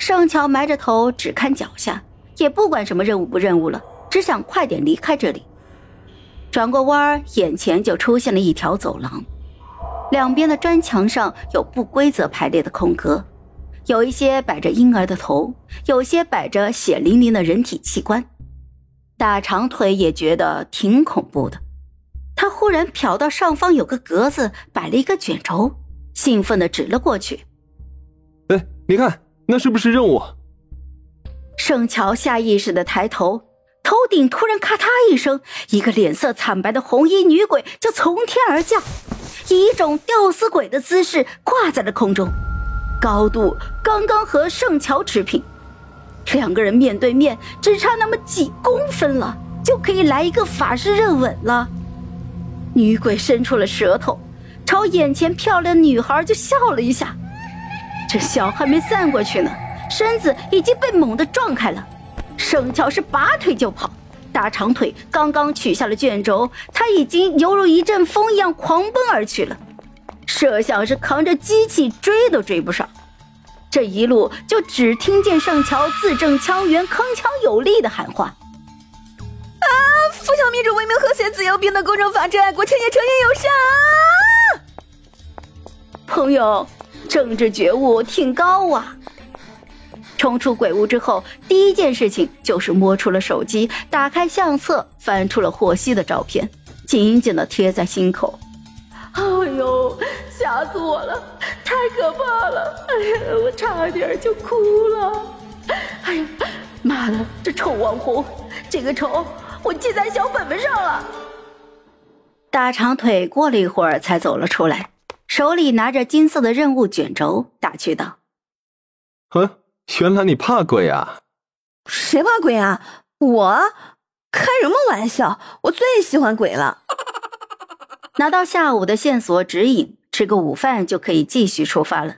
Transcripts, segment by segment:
盛乔埋着头只看脚下，也不管什么任务不任务了，只想快点离开这里。转过弯儿，眼前就出现了一条走廊，两边的砖墙上有不规则排列的空格，有一些摆着婴儿的头，有些摆着血淋淋的人体器官。大长腿也觉得挺恐怖的，他忽然瞟到上方有个格子摆了一个卷轴，兴奋地指了过去：“哎，你看，那是不是任务？”盛乔下意识的抬头。头顶突然咔嗒一声，一个脸色惨白的红衣女鬼就从天而降，以一种吊死鬼的姿势挂在了空中，高度刚刚和圣乔持平，两个人面对面，只差那么几公分了，就可以来一个法式热吻了。女鬼伸出了舌头，朝眼前漂亮女孩就笑了一下，这笑还没散过去呢，身子已经被猛地撞开了。盛乔是拔腿就跑，大长腿刚刚取下了卷轴，他已经犹如一阵风一样狂奔而去了。摄像是扛着机器追都追不上，这一路就只听见盛乔字正腔圆、铿锵有力的喊话：“啊，富强民主、文明、和谐、自由、平等、公正、法治、爱国、诚信、诚信、友善啊！”朋友，政治觉悟挺高啊。冲出鬼屋之后，第一件事情就是摸出了手机，打开相册，翻出了霍希的照片，紧紧的贴在心口。哎呦，吓死我了，太可怕了！哎呀，我差点就哭了。哎呀，妈的，这臭网红，这个仇我记在小本本上了。大长腿过了一会儿才走了出来，手里拿着金色的任务卷轴，打趣道：“哼。”原来你怕鬼啊？谁怕鬼啊？我开什么玩笑？我最喜欢鬼了。拿到下午的线索指引，吃个午饭就可以继续出发了。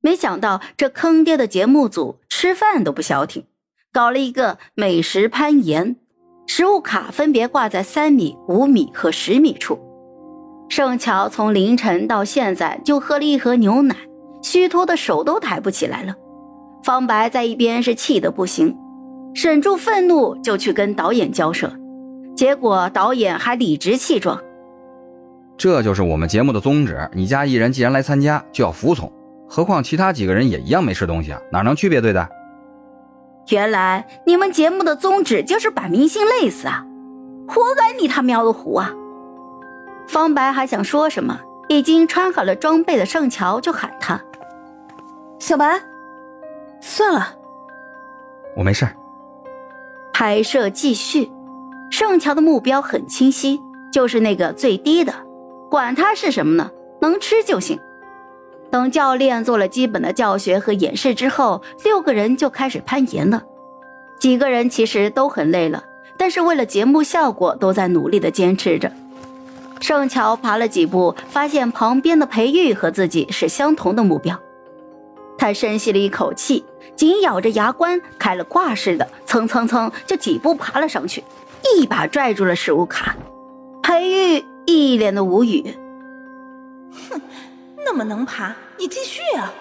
没想到这坑爹的节目组吃饭都不消停，搞了一个美食攀岩，食物卡分别挂在三米、五米和十米处。盛乔从凌晨到现在就喝了一盒牛奶，虚脱的手都抬不起来了。方白在一边是气得不行，忍住愤怒就去跟导演交涉，结果导演还理直气壮：“这就是我们节目的宗旨，你家艺人既然来参加，就要服从。何况其他几个人也一样没吃东西啊，哪能区别对待？”原来你们节目的宗旨就是把明星累死啊！活该你他喵的糊啊！方白还想说什么，已经穿好了装备的盛乔就喊他：“小白。”算了，我没事。拍摄继续，盛乔的目标很清晰，就是那个最低的，管他是什么呢，能吃就行。等教练做了基本的教学和演示之后，六个人就开始攀岩了。几个人其实都很累了，但是为了节目效果，都在努力的坚持着。盛乔爬了几步，发现旁边的裴玉和自己是相同的目标。他深吸了一口气，紧咬着牙关，开了挂似的，蹭蹭蹭就几步爬了上去，一把拽住了食物卡。裴玉一脸的无语：“哼，那么能爬，你继续啊。”